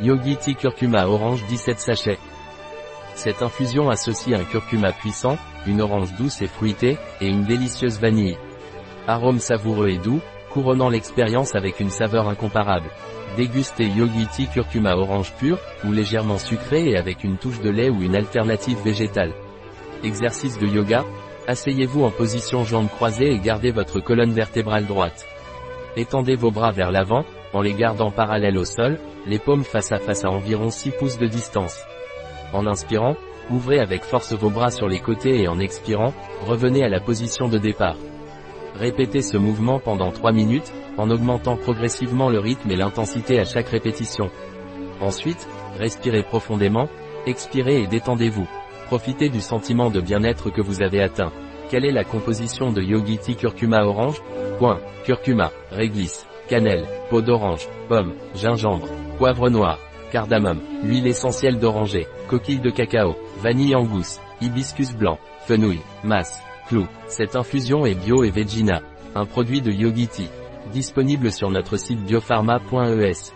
Yogi Tea Curcuma Orange 17 sachets. Cette infusion associe un curcuma puissant, une orange douce et fruitée, et une délicieuse vanille. Arôme savoureux et doux, couronnant l'expérience avec une saveur incomparable. Dégustez Yogi Tea Curcuma Orange pur, ou légèrement sucré et avec une touche de lait ou une alternative végétale. Exercice de yoga, asseyez-vous en position jambes croisées et gardez votre colonne vertébrale droite. Étendez vos bras vers l'avant, en les gardant parallèles au sol, les paumes face à face à environ 6 pouces de distance. En inspirant, ouvrez avec force vos bras sur les côtés et en expirant, revenez à la position de départ. Répétez ce mouvement pendant 3 minutes, en augmentant progressivement le rythme et l'intensité à chaque répétition. Ensuite, respirez profondément, expirez et détendez-vous. Profitez du sentiment de bien-être que vous avez atteint. Quelle est la composition de Yogi Tea Curcuma Orange? Point. Curcuma, réglisse, cannelle, peau d'orange, pomme, gingembre, poivre noir, cardamome, huile essentielle d'oranger, coquille de cacao, vanille en gousse, hibiscus blanc, fenouil, masse, clou. Cette infusion est bio et vegina. Un produit de Yogi Tea. Disponible sur notre site biopharma.es.